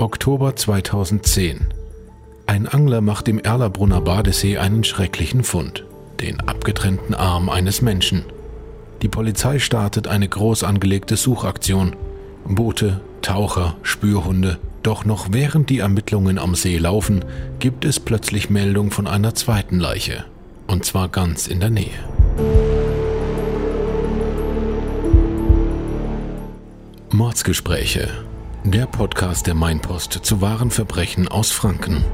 Oktober 2010. Ein Angler macht im Erlabrunner Badesee einen schrecklichen Fund, den abgetrennten Arm eines Menschen. Die Polizei startet eine groß angelegte Suchaktion. Boote, Taucher, Spürhunde. Doch noch während die Ermittlungen am See laufen, gibt es plötzlich Meldung von einer zweiten Leiche. Und zwar ganz in der Nähe. Mordsgespräche. Der Podcast der Mainpost zu wahren Verbrechen aus Franken.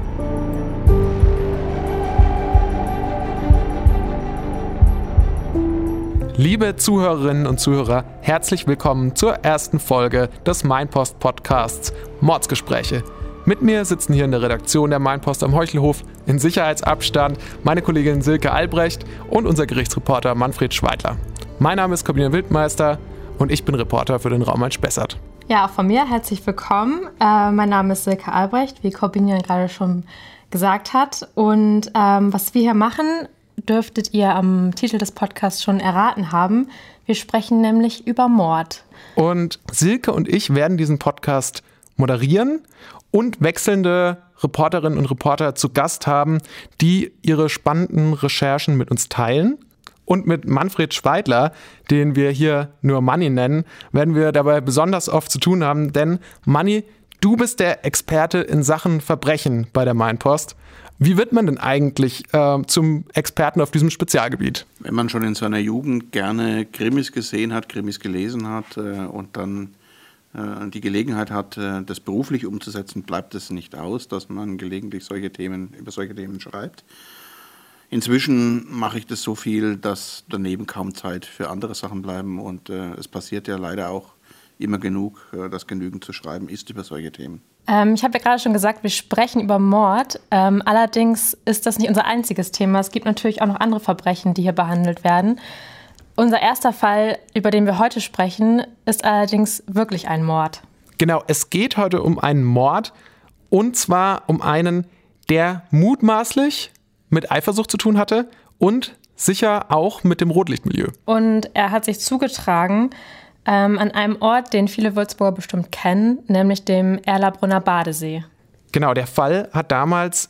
Liebe Zuhörerinnen und Zuhörer, herzlich willkommen zur ersten Folge des Mainpost Podcasts Mordsgespräche. Mit mir sitzen hier in der Redaktion der Mainpost am Heuchelhof in Sicherheitsabstand meine Kollegin Silke Albrecht und unser Gerichtsreporter Manfred Schweidler. Mein Name ist Corbinian Wildmeister und ich bin Reporter für den Raum Spessart. Ja, auch von mir herzlich willkommen. Äh, mein Name ist Silke Albrecht, wie Corbinian gerade schon gesagt hat. Und ähm, was wir hier machen, dürftet ihr am Titel des Podcasts schon erraten haben. Wir sprechen nämlich über Mord. Und Silke und ich werden diesen Podcast moderieren und wechselnde Reporterinnen und Reporter zu Gast haben, die ihre spannenden Recherchen mit uns teilen. Und mit Manfred Schweidler, den wir hier nur Manny nennen, werden wir dabei besonders oft zu tun haben, denn Manny, du bist der Experte in Sachen Verbrechen bei der Mainpost. Wie wird man denn eigentlich äh, zum Experten auf diesem Spezialgebiet? Wenn man schon in seiner Jugend gerne Krimis gesehen hat, Krimis gelesen hat äh, und dann äh, die Gelegenheit hat, äh, das beruflich umzusetzen, bleibt es nicht aus, dass man gelegentlich solche Themen, über solche Themen schreibt. Inzwischen mache ich das so viel, dass daneben kaum Zeit für andere Sachen bleiben und äh, es passiert ja leider auch immer genug, äh, dass genügend zu schreiben ist über solche Themen. Ähm, ich habe ja gerade schon gesagt, wir sprechen über Mord. Ähm, allerdings ist das nicht unser einziges Thema. Es gibt natürlich auch noch andere Verbrechen, die hier behandelt werden. Unser erster Fall, über den wir heute sprechen, ist allerdings wirklich ein Mord. Genau, es geht heute um einen Mord und zwar um einen, der mutmaßlich mit Eifersucht zu tun hatte und sicher auch mit dem Rotlichtmilieu. Und er hat sich zugetragen ähm, an einem Ort, den viele Würzburger bestimmt kennen, nämlich dem Erlabrunner Badesee. Genau, der Fall hat damals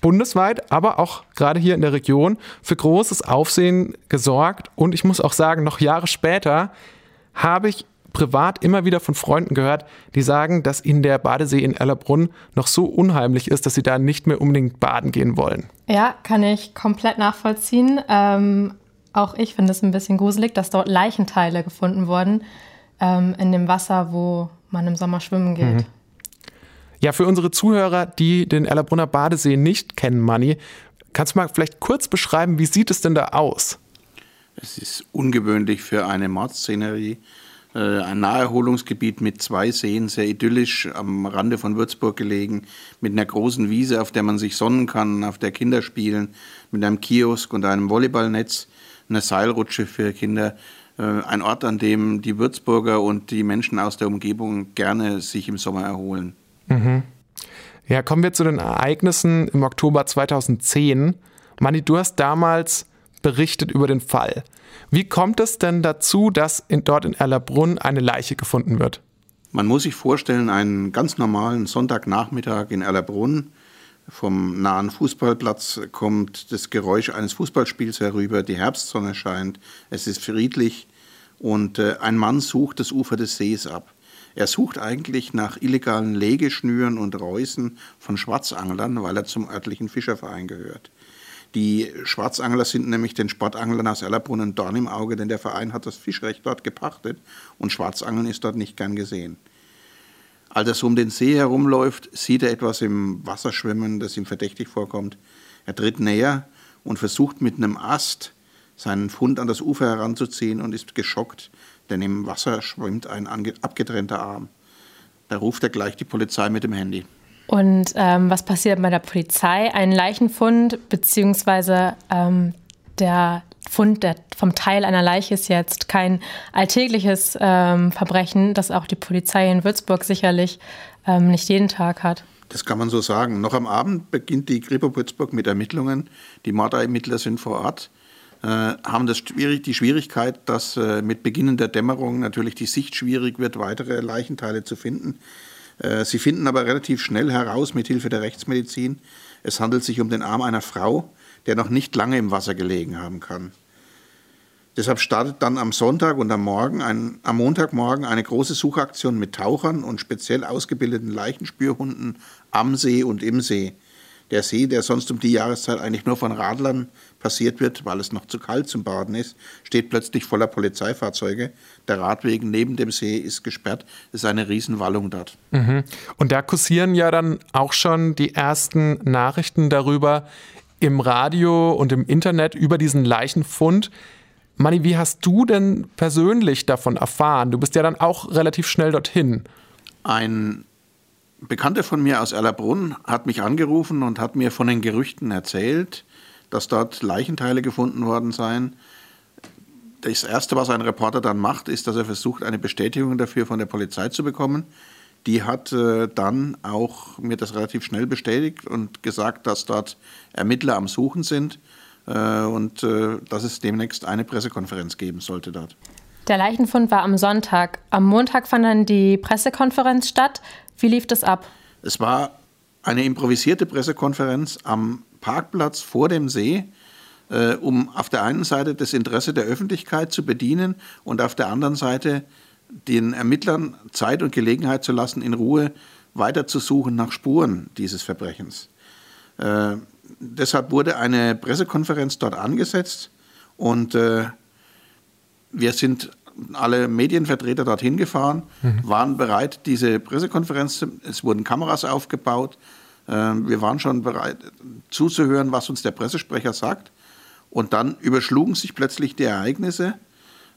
bundesweit, aber auch gerade hier in der Region für großes Aufsehen gesorgt. Und ich muss auch sagen, noch Jahre später habe ich privat immer wieder von Freunden gehört, die sagen, dass ihnen der Badesee in Erlabrunn noch so unheimlich ist, dass sie da nicht mehr unbedingt baden gehen wollen. Ja, kann ich komplett nachvollziehen. Ähm, auch ich finde es ein bisschen gruselig, dass dort Leichenteile gefunden wurden ähm, in dem Wasser, wo man im Sommer schwimmen geht. Mhm. Ja, für unsere Zuhörer, die den Erlabrunner Badesee nicht kennen, Manni, kannst du mal vielleicht kurz beschreiben, wie sieht es denn da aus? Es ist ungewöhnlich für eine Mordszenerie. Äh, ein Naherholungsgebiet mit zwei Seen, sehr idyllisch am Rande von Würzburg gelegen, mit einer großen Wiese, auf der man sich sonnen kann, auf der Kinder spielen, mit einem Kiosk und einem Volleyballnetz, eine Seilrutsche für Kinder. Äh, ein Ort, an dem die Würzburger und die Menschen aus der Umgebung gerne sich im Sommer erholen. Mhm. Ja, kommen wir zu den Ereignissen im Oktober 2010. Manni, du hast damals berichtet über den Fall. Wie kommt es denn dazu, dass in, dort in Erlabrunn eine Leiche gefunden wird? Man muss sich vorstellen, einen ganz normalen Sonntagnachmittag in Erlabrunn. Vom nahen Fußballplatz kommt das Geräusch eines Fußballspiels herüber, die Herbstsonne scheint, es ist friedlich und äh, ein Mann sucht das Ufer des Sees ab. Er sucht eigentlich nach illegalen Legeschnüren und Reusen von Schwarzanglern, weil er zum örtlichen Fischerverein gehört. Die Schwarzangler sind nämlich den Sportanglern aus Erlerbrunnen Dorn im Auge, denn der Verein hat das Fischrecht dort gepachtet und Schwarzangeln ist dort nicht gern gesehen. Als er so um den See herumläuft, sieht er etwas im Wasser schwimmen, das ihm verdächtig vorkommt. Er tritt näher und versucht mit einem Ast seinen Fund an das Ufer heranzuziehen und ist geschockt, denn im Wasser schwimmt ein abgetrennter Arm. Da ruft er gleich die Polizei mit dem Handy. Und ähm, was passiert bei der Polizei? Ein Leichenfund beziehungsweise ähm, der Fund der, vom Teil einer Leiche ist jetzt kein alltägliches ähm, Verbrechen, das auch die Polizei in Würzburg sicherlich ähm, nicht jeden Tag hat. Das kann man so sagen. Noch am Abend beginnt die Kripo Würzburg mit Ermittlungen. Die Mordermittler sind vor Ort, äh, haben das schwierig, die Schwierigkeit, dass äh, mit Beginn der Dämmerung natürlich die Sicht schwierig wird, weitere Leichenteile zu finden. Äh, sie finden aber relativ schnell heraus, mit Hilfe der Rechtsmedizin, es handelt sich um den Arm einer Frau, der noch nicht lange im Wasser gelegen haben kann. Deshalb startet dann am Sonntag und am, Morgen ein, am Montagmorgen eine große Suchaktion mit Tauchern und speziell ausgebildeten Leichenspürhunden am See und im See. Der See, der sonst um die Jahreszeit eigentlich nur von Radlern passiert wird, weil es noch zu kalt zum Baden ist, steht plötzlich voller Polizeifahrzeuge. Der Radweg neben dem See ist gesperrt. Es ist eine Riesenwallung dort. Mhm. Und da kursieren ja dann auch schon die ersten Nachrichten darüber im Radio und im Internet über diesen Leichenfund. Manni, wie hast du denn persönlich davon erfahren? Du bist ja dann auch relativ schnell dorthin. Ein Bekannter von mir aus Erlabrunn hat mich angerufen und hat mir von den Gerüchten erzählt, dass dort Leichenteile gefunden worden seien. Das Erste, was ein Reporter dann macht, ist, dass er versucht, eine Bestätigung dafür von der Polizei zu bekommen. Die hat äh, dann auch mir das relativ schnell bestätigt und gesagt, dass dort Ermittler am Suchen sind äh, und äh, dass es demnächst eine Pressekonferenz geben sollte dort. Der Leichenfund war am Sonntag. Am Montag fand dann die Pressekonferenz statt. Wie lief das ab? Es war eine improvisierte Pressekonferenz am Parkplatz vor dem See, äh, um auf der einen Seite das Interesse der Öffentlichkeit zu bedienen und auf der anderen Seite den Ermittlern Zeit und Gelegenheit zu lassen, in Ruhe weiterzusuchen nach Spuren dieses Verbrechens. Äh, deshalb wurde eine Pressekonferenz dort angesetzt und äh, wir sind alle Medienvertreter dorthin gefahren, mhm. waren bereit, diese Pressekonferenz, es wurden Kameras aufgebaut, wir waren schon bereit zuzuhören, was uns der Pressesprecher sagt. Und dann überschlugen sich plötzlich die Ereignisse.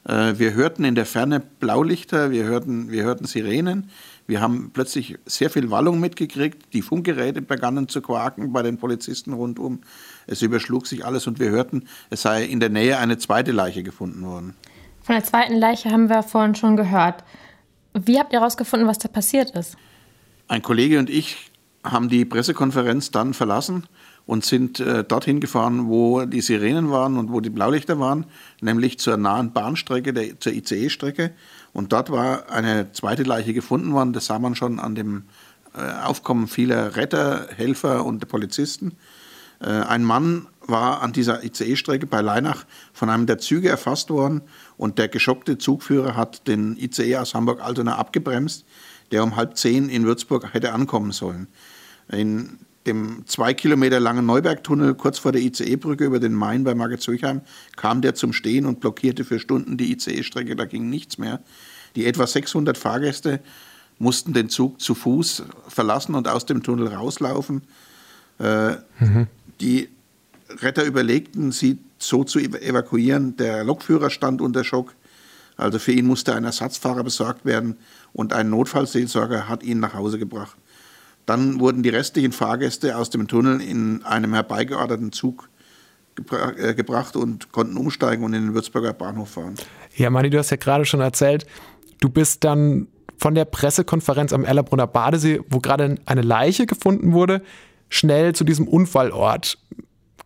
Äh, wir hörten in der Ferne Blaulichter, wir hörten, wir hörten Sirenen, wir haben plötzlich sehr viel Wallung mitgekriegt, die Funkgeräte begannen zu quaken bei den Polizisten rundum. Es überschlug sich alles und wir hörten, es sei in der Nähe eine zweite Leiche gefunden worden. Von der zweiten Leiche haben wir vorhin schon gehört. Wie habt ihr herausgefunden, was da passiert ist? Ein Kollege und ich haben die Pressekonferenz dann verlassen und sind äh, dorthin gefahren, wo die Sirenen waren und wo die Blaulichter waren, nämlich zur nahen Bahnstrecke, der, zur ICE-Strecke. Und dort war eine zweite Leiche gefunden worden. Das sah man schon an dem äh, Aufkommen vieler Retter, Helfer und Polizisten. Äh, ein Mann war an dieser ICE-Strecke bei Leinach von einem der Züge erfasst worden und der geschockte Zugführer hat den ICE aus Hamburg-Altona abgebremst, der um halb zehn in Würzburg hätte ankommen sollen. In dem zwei Kilometer langen Neubergtunnel kurz vor der ICE-Brücke über den Main bei Margit-Zürchheim kam der zum Stehen und blockierte für Stunden die ICE-Strecke, da ging nichts mehr. Die etwa 600 Fahrgäste mussten den Zug zu Fuß verlassen und aus dem Tunnel rauslaufen. Äh, mhm. Die Retter überlegten, sie so zu evakuieren. Der Lokführer stand unter Schock. Also für ihn musste ein Ersatzfahrer besorgt werden und ein Notfallseelsorger hat ihn nach Hause gebracht. Dann wurden die restlichen Fahrgäste aus dem Tunnel in einem herbeigeordneten Zug gebra äh, gebracht und konnten umsteigen und in den Würzburger Bahnhof fahren. Ja, Mani, du hast ja gerade schon erzählt, du bist dann von der Pressekonferenz am Erlabrunner Badesee, wo gerade eine Leiche gefunden wurde, schnell zu diesem Unfallort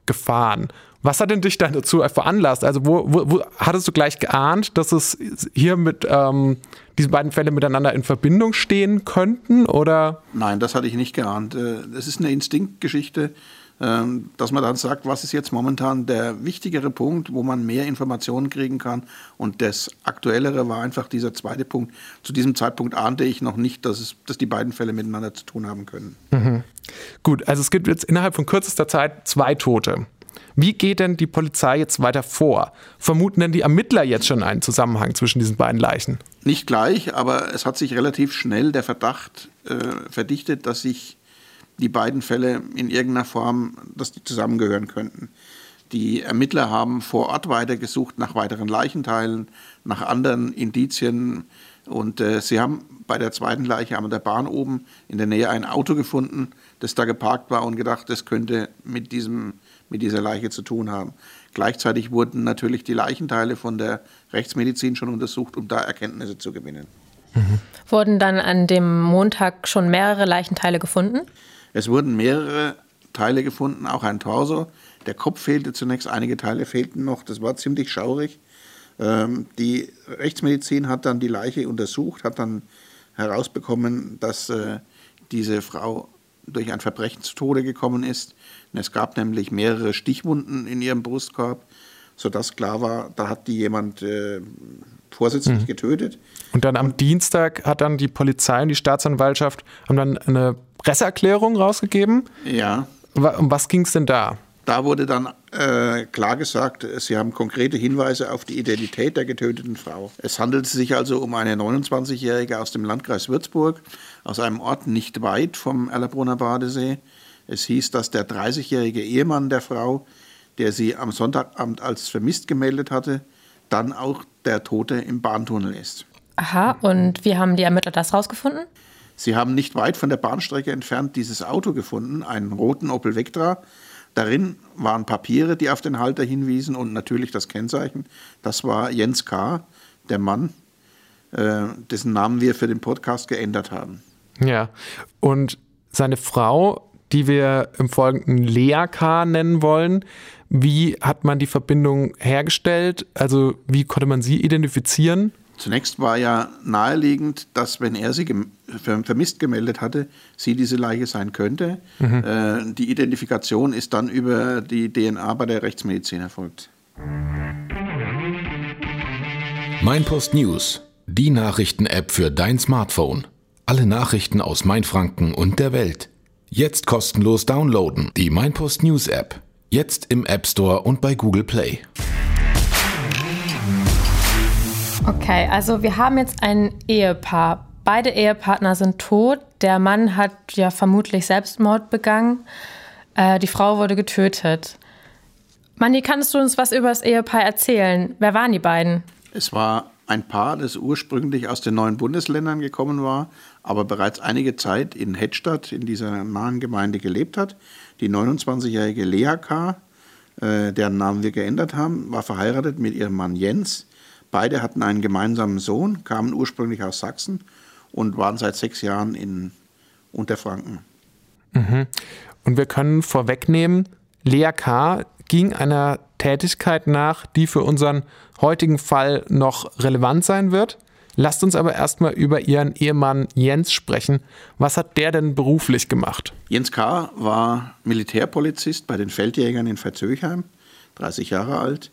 gefahren. Was hat denn dich dann dazu veranlasst? Also wo, wo, wo hattest du gleich geahnt, dass es hier mit ähm, diesen beiden Fällen miteinander in Verbindung stehen könnten? Oder? Nein, das hatte ich nicht geahnt. Es äh, ist eine Instinktgeschichte, ähm, dass man dann sagt, was ist jetzt momentan der wichtigere Punkt, wo man mehr Informationen kriegen kann. Und das Aktuellere war einfach dieser zweite Punkt. Zu diesem Zeitpunkt ahnte ich noch nicht, dass, es, dass die beiden Fälle miteinander zu tun haben können. Mhm. Gut, also es gibt jetzt innerhalb von kürzester Zeit zwei Tote. Wie geht denn die Polizei jetzt weiter vor? Vermuten denn die Ermittler jetzt schon einen Zusammenhang zwischen diesen beiden Leichen? Nicht gleich, aber es hat sich relativ schnell der Verdacht äh, verdichtet, dass sich die beiden Fälle in irgendeiner Form, dass die zusammengehören könnten. Die Ermittler haben vor Ort weitergesucht nach weiteren Leichenteilen, nach anderen Indizien und äh, sie haben bei der zweiten Leiche an der Bahn oben in der Nähe ein Auto gefunden, das da geparkt war und gedacht, das könnte mit diesem mit dieser Leiche zu tun haben. Gleichzeitig wurden natürlich die Leichenteile von der Rechtsmedizin schon untersucht, um da Erkenntnisse zu gewinnen. Mhm. Wurden dann an dem Montag schon mehrere Leichenteile gefunden? Es wurden mehrere Teile gefunden, auch ein Torso. Der Kopf fehlte zunächst, einige Teile fehlten noch. Das war ziemlich schaurig. Ähm, die Rechtsmedizin hat dann die Leiche untersucht, hat dann herausbekommen, dass äh, diese Frau durch ein Verbrechen zu Tode gekommen ist. es gab nämlich mehrere Stichwunden in ihrem Brustkorb, sodass klar war, da hat die jemand äh, vorsätzlich mhm. getötet. Und dann am Dienstag hat dann die Polizei und die Staatsanwaltschaft haben dann eine Presseerklärung rausgegeben. Ja. Um was ging es denn da? Da wurde dann äh, klar gesagt, sie haben konkrete Hinweise auf die Identität der getöteten Frau. Es handelte sich also um eine 29-Jährige aus dem Landkreis Würzburg, aus einem Ort nicht weit vom Erlabrunner Badesee. Es hieß, dass der 30-jährige Ehemann der Frau, der sie am Sonntagabend als vermisst gemeldet hatte, dann auch der Tote im Bahntunnel ist. Aha, und wie haben die Ermittler das rausgefunden? Sie haben nicht weit von der Bahnstrecke entfernt dieses Auto gefunden, einen roten Opel Vectra, Darin waren Papiere, die auf den Halter hinwiesen und natürlich das Kennzeichen. Das war Jens K., der Mann, äh, dessen Namen wir für den Podcast geändert haben. Ja, und seine Frau, die wir im Folgenden Lea K. nennen wollen, wie hat man die Verbindung hergestellt? Also wie konnte man sie identifizieren? Zunächst war ja naheliegend, dass wenn er sie vermisst gemeldet hatte, sie diese Leiche sein könnte. Mhm. Äh, die Identifikation ist dann über die DNA bei der Rechtsmedizin erfolgt. Mein Post News, die Nachrichten-App für dein Smartphone. Alle Nachrichten aus Mainfranken und der Welt. Jetzt kostenlos downloaden. Die Mein Post News App. Jetzt im App Store und bei Google Play. Okay, also wir haben jetzt ein Ehepaar. Beide Ehepartner sind tot. Der Mann hat ja vermutlich Selbstmord begangen. Äh, die Frau wurde getötet. Manni, kannst du uns was über das Ehepaar erzählen? Wer waren die beiden? Es war ein Paar, das ursprünglich aus den neuen Bundesländern gekommen war, aber bereits einige Zeit in Hettstadt, in dieser nahen Gemeinde gelebt hat. Die 29-jährige Lea K., äh, deren Namen wir geändert haben, war verheiratet mit ihrem Mann Jens. Beide hatten einen gemeinsamen Sohn, kamen ursprünglich aus Sachsen und waren seit sechs Jahren in Unterfranken. Mhm. Und wir können vorwegnehmen, Lea K. ging einer Tätigkeit nach, die für unseren heutigen Fall noch relevant sein wird. Lasst uns aber erstmal über ihren Ehemann Jens sprechen. Was hat der denn beruflich gemacht? Jens K. war Militärpolizist bei den Feldjägern in Verzöchheim, 30 Jahre alt.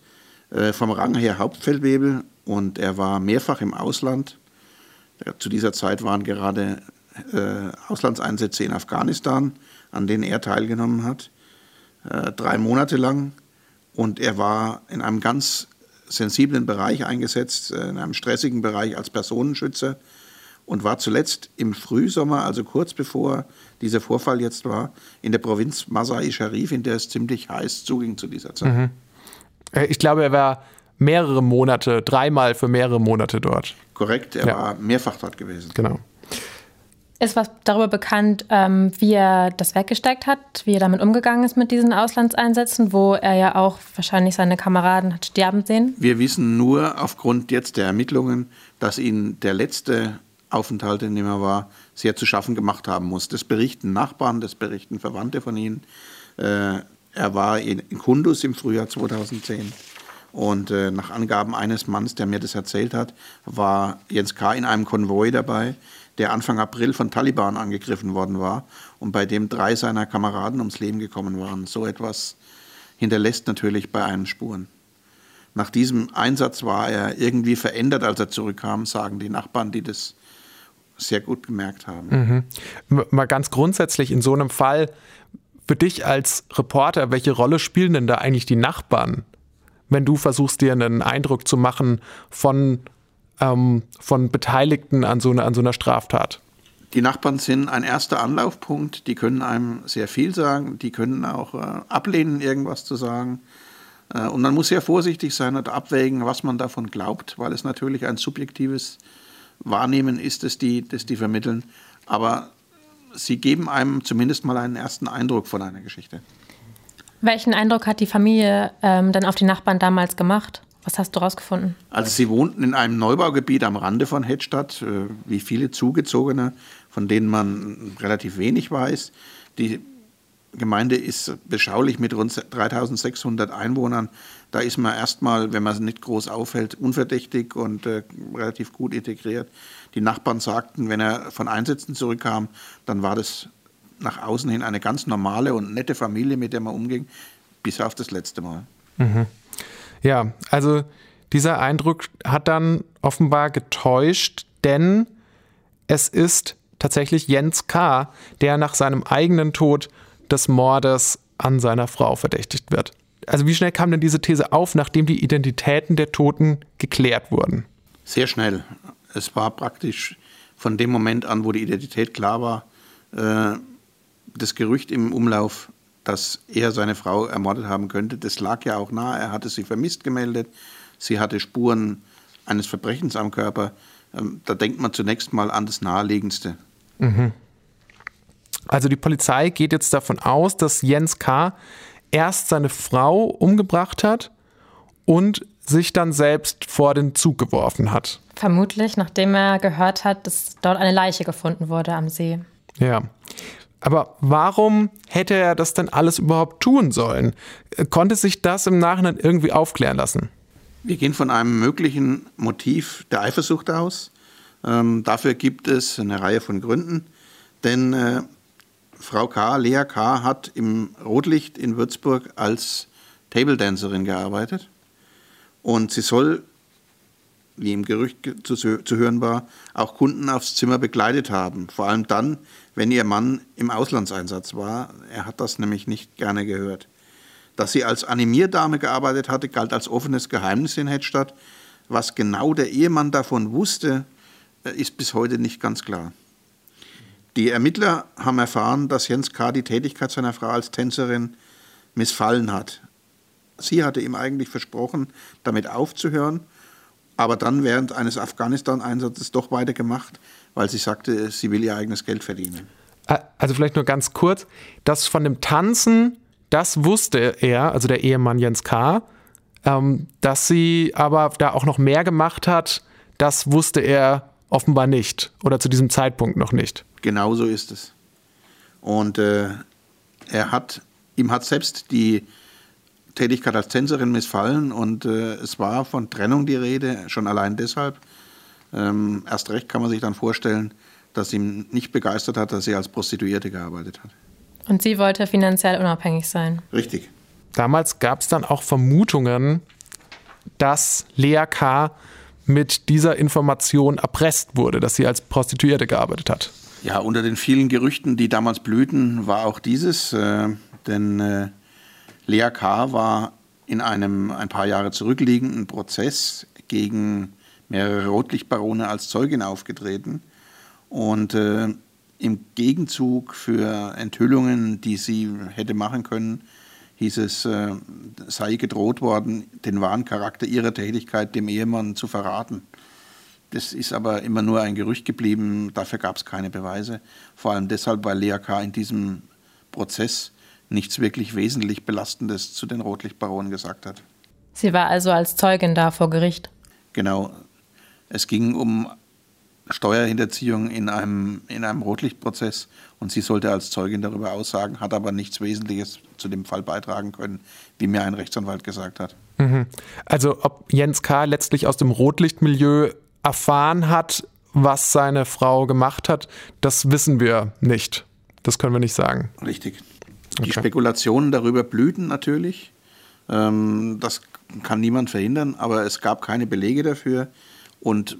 Äh, vom Rang her Hauptfeldwebel und er war mehrfach im Ausland. Zu dieser Zeit waren gerade äh, Auslandseinsätze in Afghanistan, an denen er teilgenommen hat, äh, drei Monate lang. Und er war in einem ganz sensiblen Bereich eingesetzt, äh, in einem stressigen Bereich als Personenschützer und war zuletzt im Frühsommer, also kurz bevor dieser Vorfall jetzt war, in der Provinz Masai Sharif, in der es ziemlich heiß zuging zu dieser Zeit. Mhm. Äh, ich glaube, er war mehrere Monate, dreimal für mehrere Monate dort. Korrekt, er ja. war mehrfach dort gewesen. Genau. Ist was darüber bekannt, ähm, wie er das weggesteckt hat, wie er damit umgegangen ist mit diesen Auslandseinsätzen, wo er ja auch wahrscheinlich seine Kameraden hat sterben sehen? Wir wissen nur aufgrund jetzt der Ermittlungen, dass ihn der letzte Aufenthalt, in dem er war, sehr zu schaffen gemacht haben muss. Das berichten Nachbarn, das berichten Verwandte von ihm. Äh, er war in, Kundus im Frühjahr 2010. Und äh, nach Angaben eines Manns, der mir das erzählt hat, war Jens K. in einem Konvoi dabei, der Anfang April von Taliban angegriffen worden war und bei dem drei seiner Kameraden ums Leben gekommen waren. So etwas hinterlässt natürlich bei einem Spuren. Nach diesem Einsatz war er irgendwie verändert, als er zurückkam, sagen die Nachbarn, die das sehr gut gemerkt haben. Mhm. Mal ganz grundsätzlich in so einem Fall, für dich als Reporter, welche Rolle spielen denn da eigentlich die Nachbarn, wenn du versuchst, dir einen Eindruck zu machen von, ähm, von Beteiligten an so, eine, an so einer Straftat? Die Nachbarn sind ein erster Anlaufpunkt, die können einem sehr viel sagen, die können auch äh, ablehnen, irgendwas zu sagen. Äh, und man muss sehr vorsichtig sein und abwägen, was man davon glaubt, weil es natürlich ein subjektives Wahrnehmen ist, das die, das die vermitteln. Aber sie geben einem zumindest mal einen ersten Eindruck von einer Geschichte. Welchen Eindruck hat die Familie ähm, dann auf die Nachbarn damals gemacht? Was hast du rausgefunden? Also sie wohnten in einem Neubaugebiet am Rande von Hettstadt, äh, wie viele Zugezogene, von denen man relativ wenig weiß. Die Gemeinde ist beschaulich mit rund 3600 Einwohnern. Da ist man erstmal, wenn man nicht groß auffällt, unverdächtig und äh, relativ gut integriert. Die Nachbarn sagten, wenn er von Einsätzen zurückkam, dann war das nach außen hin eine ganz normale und nette Familie, mit der man umging, bis auf das letzte Mal. Mhm. Ja, also dieser Eindruck hat dann offenbar getäuscht, denn es ist tatsächlich Jens K., der nach seinem eigenen Tod des Mordes an seiner Frau verdächtigt wird. Also wie schnell kam denn diese These auf, nachdem die Identitäten der Toten geklärt wurden? Sehr schnell. Es war praktisch von dem Moment an, wo die Identität klar war, äh, das Gerücht im Umlauf, dass er seine Frau ermordet haben könnte, das lag ja auch nahe. Er hatte sie vermisst gemeldet. Sie hatte Spuren eines Verbrechens am Körper. Ähm, da denkt man zunächst mal an das Naheliegendste. Mhm. Also die Polizei geht jetzt davon aus, dass Jens K. erst seine Frau umgebracht hat und sich dann selbst vor den Zug geworfen hat. Vermutlich, nachdem er gehört hat, dass dort eine Leiche gefunden wurde am See. Ja. Aber warum hätte er das denn alles überhaupt tun sollen? Konnte sich das im Nachhinein irgendwie aufklären lassen? Wir gehen von einem möglichen Motiv der Eifersucht aus. Ähm, dafür gibt es eine Reihe von Gründen. Denn äh, Frau K., Lea K., hat im Rotlicht in Würzburg als Table Dancerin gearbeitet. Und sie soll, wie im Gerücht zu, zu hören war, auch Kunden aufs Zimmer begleitet haben. Vor allem dann, wenn ihr Mann im Auslandseinsatz war. Er hat das nämlich nicht gerne gehört. Dass sie als Animierdame gearbeitet hatte, galt als offenes Geheimnis in Hedstadt. Was genau der Ehemann davon wusste, äh, ist bis heute nicht ganz klar. Die Ermittler haben erfahren, dass Jens K. die Tätigkeit seiner Frau als Tänzerin missfallen hat. Sie hatte ihm eigentlich versprochen, damit aufzuhören, aber dann während eines Afghanistan-Einsatzes doch weitergemacht, weil sie sagte, sie will ihr eigenes Geld verdienen. Also vielleicht nur ganz kurz, das von dem Tanzen, das wusste er, also der Ehemann Jens K., ähm, dass sie aber da auch noch mehr gemacht hat, das wusste er offenbar nicht oder zu diesem Zeitpunkt noch nicht. Genau so ist es. Und äh, er hat, ihm hat selbst die Tätigkeit als Tänzerin missfallen und äh, es war von Trennung die Rede, schon allein deshalb. Ähm, erst recht kann man sich dann vorstellen, dass ihm nicht begeistert hat, dass sie als Prostituierte gearbeitet hat. Und sie wollte finanziell unabhängig sein. Richtig. Damals gab es dann auch Vermutungen, dass Lea K. mit dieser Information erpresst wurde, dass sie als Prostituierte gearbeitet hat. Ja, unter den vielen Gerüchten, die damals blühten, war auch dieses, äh, denn äh, Lea K. war in einem ein paar Jahre zurückliegenden Prozess gegen mehrere Rotlichtbarone als Zeugin aufgetreten und äh, im Gegenzug für Enthüllungen, die sie hätte machen können, hieß es, äh, sei gedroht worden, den wahren Charakter ihrer Tätigkeit dem Ehemann zu verraten. Das ist aber immer nur ein Gerücht geblieben, dafür gab es keine Beweise. Vor allem deshalb, weil Lea K. in diesem Prozess nichts wirklich wesentlich Belastendes zu den Rotlichtbaronen gesagt hat. Sie war also als Zeugin da vor Gericht? Genau. Es ging um Steuerhinterziehung in einem, in einem Rotlichtprozess und sie sollte als Zeugin darüber aussagen, hat aber nichts Wesentliches zu dem Fall beitragen können, wie mir ein Rechtsanwalt gesagt hat. Mhm. Also ob Jens K. letztlich aus dem Rotlichtmilieu erfahren hat, was seine Frau gemacht hat, das wissen wir nicht. Das können wir nicht sagen. Richtig. Die okay. Spekulationen darüber blühten natürlich. Ähm, das kann niemand verhindern, aber es gab keine Belege dafür. Und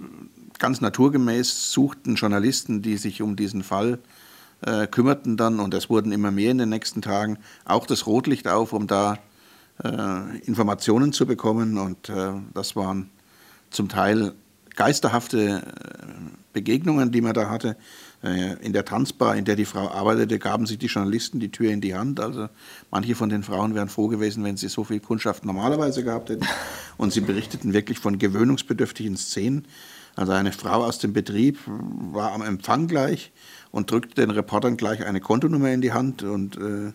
ganz naturgemäß suchten Journalisten, die sich um diesen Fall äh, kümmerten dann, und es wurden immer mehr in den nächsten Tagen, auch das Rotlicht auf, um da äh, Informationen zu bekommen. Und äh, das waren zum Teil geisterhafte äh, Begegnungen, die man da hatte. Äh, in der Tanzbar, in der die Frau arbeitete, gaben sich die Journalisten die Tür in die Hand. Also manche von den Frauen wären froh gewesen, wenn sie so viel Kundschaft normalerweise gehabt hätten. Und sie berichteten wirklich von gewöhnungsbedürftigen Szenen. Also eine Frau aus dem Betrieb war am Empfang gleich und drückte den Reportern gleich eine Kontonummer in die Hand und äh,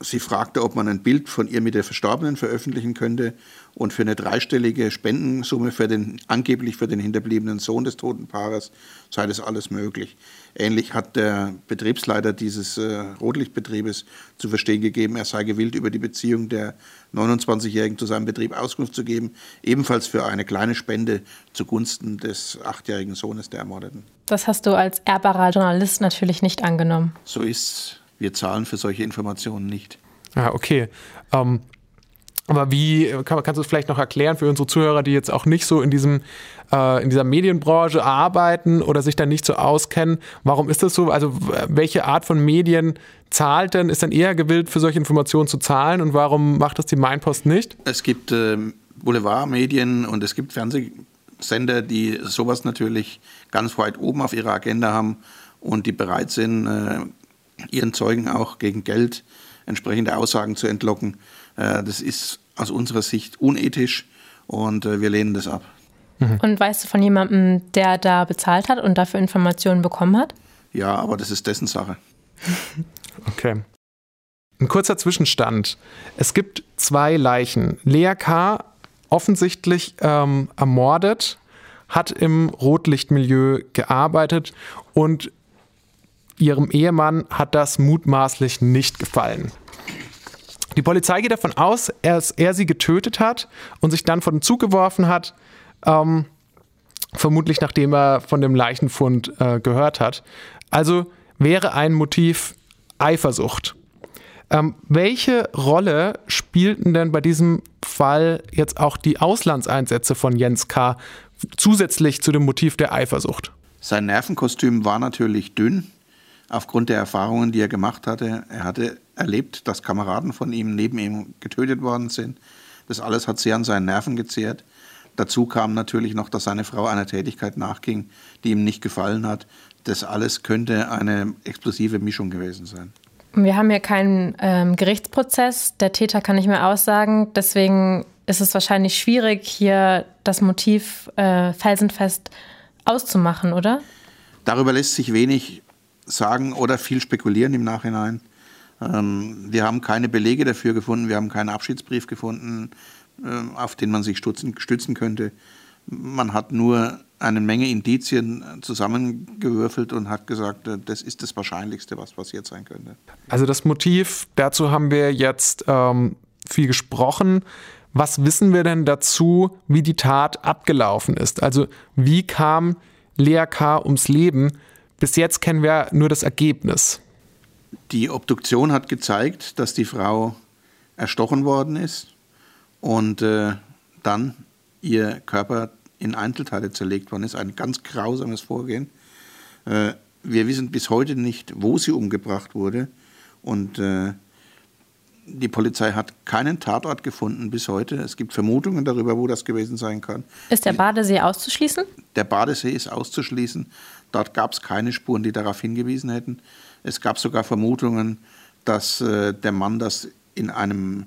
Sie fragte, ob man ein Bild von ihr mit der Verstorbenen veröffentlichen könnte und für eine dreistellige Spendensumme für den angeblich für den hinterbliebenen Sohn des toten Paares sei das alles möglich. Ähnlich hat der Betriebsleiter dieses äh, Rotlichtbetriebes zu verstehen gegeben, er sei gewillt, über die Beziehung der 29-Jährigen zu seinem Betrieb Auskunft zu geben, ebenfalls für eine kleine Spende zugunsten des achtjährigen Sohnes der Ermordeten. Das hast du als ehrbarer Journalist natürlich nicht angenommen. So ist wir zahlen für solche Informationen nicht. Ja, okay. Ähm, aber wie kann, kannst du es vielleicht noch erklären für unsere Zuhörer, die jetzt auch nicht so in diesem äh, in dieser Medienbranche arbeiten oder sich da nicht so auskennen? Warum ist das so? Also welche Art von Medien zahlt denn? Ist dann eher gewillt, für solche Informationen zu zahlen? Und warum macht das die Mainpost nicht? Es gibt äh, Boulevardmedien und es gibt Fernsehsender, die sowas natürlich ganz weit oben auf ihrer Agenda haben und die bereit sind, äh, ihren Zeugen auch gegen Geld entsprechende Aussagen zu entlocken. Äh, das ist aus unserer Sicht unethisch und äh, wir lehnen das ab. Mhm. Und weißt du von jemandem, der da bezahlt hat und dafür Informationen bekommen hat? Ja, aber das ist dessen Sache. okay. Ein kurzer Zwischenstand. Es gibt zwei Leichen. Lea K. offensichtlich ähm, ermordet, hat im Rotlichtmilieu gearbeitet und ihrem Ehemann hat das mutmaßlich nicht gefallen. Die Polizei geht davon aus, dass er sie getötet hat und sich dann von dem Zug geworfen hat, ähm, vermutlich nachdem er von dem Leichenfund äh, gehört hat. Also wäre ein Motiv Eifersucht. Ähm, welche Rolle spielten denn bei diesem Fall jetzt auch die Auslandseinsätze von Jens K. zusätzlich zu dem Motiv der Eifersucht? Sein Nervenkostüm war natürlich dünn aufgrund der Erfahrungen, die er gemacht hatte. Er hatte erlebt, dass Kameraden von ihm neben ihm getötet worden sind. Das alles hat sehr an seinen Nerven gezehrt. Dazu kam natürlich noch, dass seine Frau einer Tätigkeit nachging, die ihm nicht gefallen hat. Das alles könnte eine explosive Mischung gewesen sein. Wir haben hier keinen ähm, Gerichtsprozess. Der Täter kann nicht mehr aussagen. Deswegen ist es wahrscheinlich schwierig, hier das Motiv äh, felsenfest auszumachen, oder? Darüber lässt sich wenig sagen oder viel spekulieren im Nachhinein. Ähm, wir haben keine Belege dafür gefunden, wir haben keinen Abschiedsbrief gefunden, äh, auf den man sich stützen, stützen könnte. Man hat nur eine Menge Indizien zusammengewürfelt und hat gesagt, äh, das ist das Wahrscheinlichste, was passiert sein könnte. Also das Motiv, dazu haben wir jetzt ähm, viel gesprochen. Was wissen wir denn dazu, wie die Tat abgelaufen ist? Also wie kam Lea K. ums Leben? Bis jetzt kennen wir nur das Ergebnis. Die Obduktion hat gezeigt, dass die Frau erstochen worden ist und äh, dann ihr Körper in Einzelteile zerlegt worden ist. Ein ganz grausames Vorgehen. Äh, wir wissen bis heute nicht, wo sie umgebracht wurde und äh, die Polizei hat keinen Tatort gefunden bis heute. Es gibt Vermutungen darüber, wo das gewesen sein kann. Ist der Badesee auszuschließen? Der Badesee ist auszuschließen. Dort gab es keine Spuren, die darauf hingewiesen hätten. Es gab sogar Vermutungen, dass äh, der Mann das in einem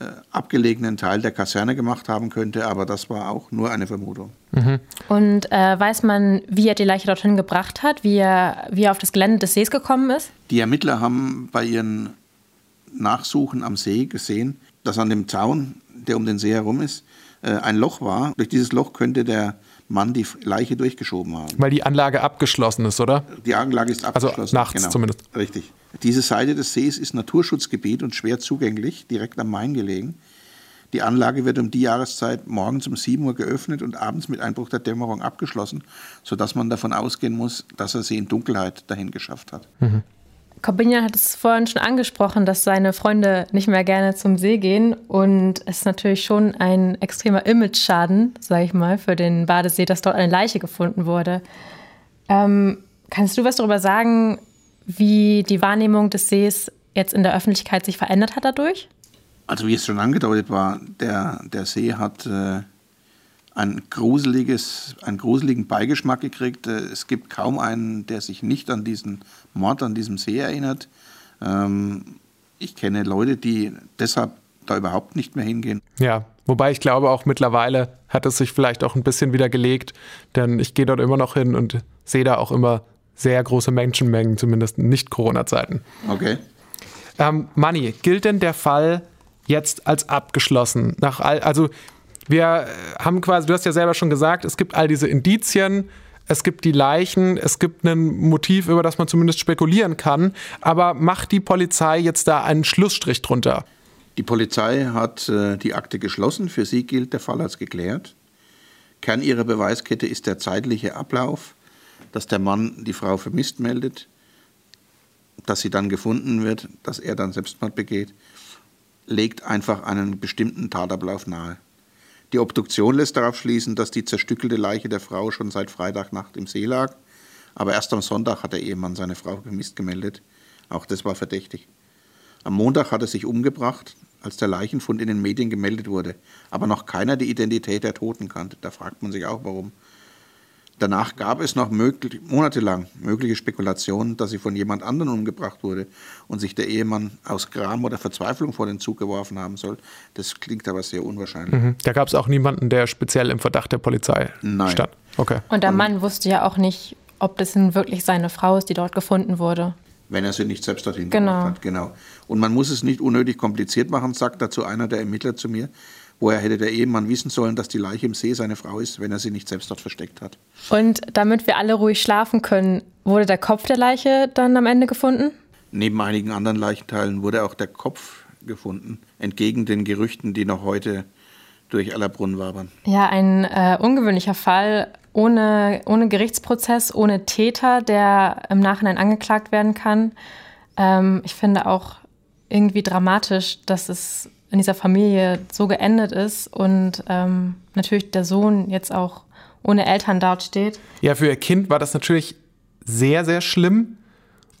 äh, abgelegenen Teil der Kaserne gemacht haben könnte, aber das war auch nur eine Vermutung. Mhm. Und äh, weiß man, wie er die Leiche dorthin gebracht hat, wie er, wie er auf das Gelände des Sees gekommen ist? Die Ermittler haben bei ihren Nachsuchen am See gesehen, dass an dem Zaun, der um den See herum ist, äh, ein Loch war. Durch dieses Loch könnte der Mann die Leiche durchgeschoben haben. Weil die Anlage abgeschlossen ist, oder? Die Anlage ist also abgeschlossen. Also nachts genau. zumindest. Richtig. Diese Seite des Sees ist Naturschutzgebiet und schwer zugänglich, direkt am Main gelegen. Die Anlage wird um die Jahreszeit morgens um 7 Uhr geöffnet und abends mit Einbruch der Dämmerung abgeschlossen, sodass man davon ausgehen muss, dass er sie in Dunkelheit dahin geschafft hat. Mhm. Corbinian hat es vorhin schon angesprochen, dass seine Freunde nicht mehr gerne zum See gehen. Und es ist natürlich schon ein extremer Image-Schaden, sage ich mal, für den Badesee, dass dort eine Leiche gefunden wurde. Ähm, kannst du was darüber sagen, wie die Wahrnehmung des Sees jetzt in der Öffentlichkeit sich verändert hat dadurch? Also wie es schon angedeutet war, der, der See hat äh, ein gruseliges, einen gruseligen Beigeschmack gekriegt. Äh, es gibt kaum einen, der sich nicht an diesen Mord an diesem See erinnert. Ähm, ich kenne Leute, die deshalb da überhaupt nicht mehr hingehen. Ja, wobei ich glaube auch mittlerweile hat es sich vielleicht auch ein bisschen wieder gelegt, denn ich gehe dort immer noch hin und sehe da auch immer sehr große Menschenmengen, zumindest in Nicht-Corona-Zeiten. Okay. Ähm, Manni, gilt denn der Fall jetzt als abgeschlossen? Nach all, also wir haben quasi, du hast ja selber schon gesagt, es gibt all diese Indizien, es gibt die Leichen, es gibt ein Motiv, über das man zumindest spekulieren kann. Aber macht die Polizei jetzt da einen Schlussstrich drunter? Die Polizei hat äh, die Akte geschlossen. Für sie gilt der Fall als geklärt. Kern ihrer Beweiskette ist der zeitliche Ablauf, dass der Mann die Frau vermisst meldet, dass sie dann gefunden wird, dass er dann Selbstmord begeht, legt einfach einen bestimmten Tatablauf nahe. Die Obduktion lässt darauf schließen, dass die zerstückelte Leiche der Frau schon seit Freitagnacht im See lag. Aber erst am Sonntag hat der Ehemann seine Frau vermisst gemeldet. Auch das war verdächtig. Am Montag hat er sich umgebracht, als der Leichenfund in den Medien gemeldet wurde. Aber noch keiner die Identität der Toten kannte. Da fragt man sich auch, warum. Danach gab es noch möglich, monatelang mögliche Spekulationen, dass sie von jemand anderem umgebracht wurde und sich der Ehemann aus Gram oder Verzweiflung vor den Zug geworfen haben soll. Das klingt aber sehr unwahrscheinlich. Mhm. Da gab es auch niemanden, der speziell im Verdacht der Polizei Nein. stand. Okay. Und der Mann wusste ja auch nicht, ob das nun wirklich seine Frau ist, die dort gefunden wurde. Wenn er sie nicht selbst dorthin genau. gebracht hat. Genau. Und man muss es nicht unnötig kompliziert machen, sagt dazu einer der Ermittler zu mir. Woher hätte der Ehemann wissen sollen, dass die Leiche im See seine Frau ist, wenn er sie nicht selbst dort versteckt hat? Und damit wir alle ruhig schlafen können, wurde der Kopf der Leiche dann am Ende gefunden? Neben einigen anderen Leichenteilen wurde auch der Kopf gefunden, entgegen den Gerüchten, die noch heute durch Allerbrunn wabern. Ja, ein äh, ungewöhnlicher Fall ohne, ohne Gerichtsprozess, ohne Täter, der im Nachhinein angeklagt werden kann. Ähm, ich finde auch irgendwie dramatisch, dass es in dieser Familie so geendet ist und ähm, natürlich der Sohn jetzt auch ohne Eltern dort steht. Ja, für ihr Kind war das natürlich sehr, sehr schlimm.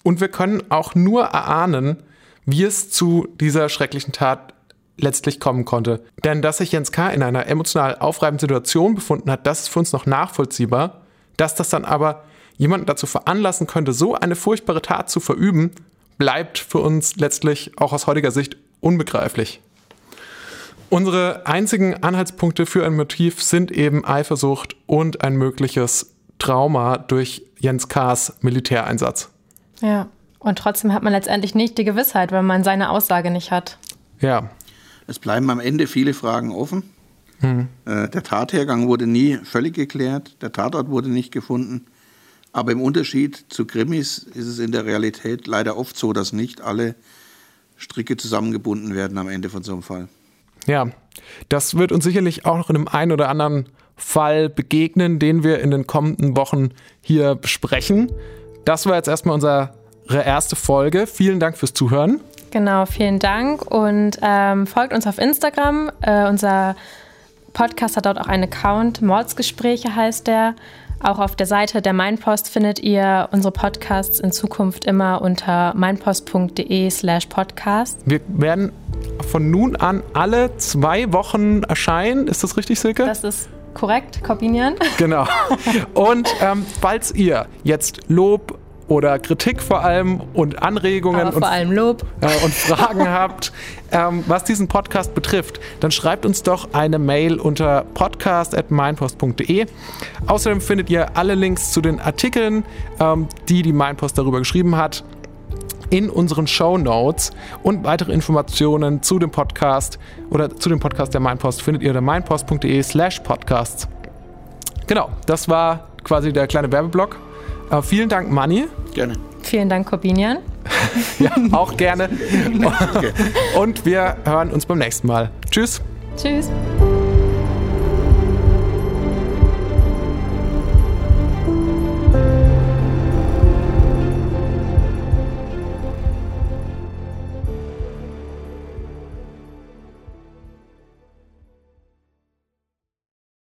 Und wir können auch nur erahnen, wie es zu dieser schrecklichen Tat letztlich kommen konnte. Denn dass sich Jens K. in einer emotional aufreibenden Situation befunden hat, das ist für uns noch nachvollziehbar. Dass das dann aber jemanden dazu veranlassen könnte, so eine furchtbare Tat zu verüben, bleibt für uns letztlich auch aus heutiger Sicht unbegreiflich. Unsere einzigen Anhaltspunkte für ein Motiv sind eben Eifersucht und ein mögliches Trauma durch Jens K.'s Militäreinsatz. Ja, und trotzdem hat man letztendlich nicht die Gewissheit, weil man seine Aussage nicht hat. Ja. Es bleiben am Ende viele Fragen offen. Hm. Der Tathergang wurde nie völlig geklärt, der Tatort wurde nicht gefunden. Aber im Unterschied zu Krimis ist es in der Realität leider oft so, dass nicht alle Stricke zusammengebunden werden am Ende von so einem Fall. Ja, das wird uns sicherlich auch noch in einem einen oder anderen Fall begegnen, den wir in den kommenden Wochen hier besprechen. Das war jetzt erstmal unsere erste Folge. Vielen Dank fürs Zuhören. Genau, vielen Dank und ähm, folgt uns auf Instagram. Äh, unser Podcast hat dort auch einen Account. Mordsgespräche heißt der. Auch auf der Seite der Meinpost findet ihr unsere Podcasts in Zukunft immer unter meinpost.de/slash podcast. Wir werden von nun an alle zwei Wochen erscheinen. Ist das richtig, Silke? Das ist korrekt, kombinieren. Genau. Und ähm, falls ihr jetzt Lob oder Kritik vor allem und Anregungen Aber vor und, allem Lob äh, und Fragen habt, ähm, was diesen Podcast betrifft, dann schreibt uns doch eine Mail unter podcast.meinpost.de. Außerdem findet ihr alle Links zu den Artikeln, ähm, die die Meinpost darüber geschrieben hat, in unseren Show Notes und weitere Informationen zu dem Podcast oder zu dem Podcast der Meinpost findet ihr unter meinpost.de slash podcasts. Genau, das war quasi der kleine Werbeblock. Äh, vielen Dank, Manni. Gerne. Vielen Dank, Corbinian. ja, auch gerne. Und wir hören uns beim nächsten Mal. Tschüss. Tschüss.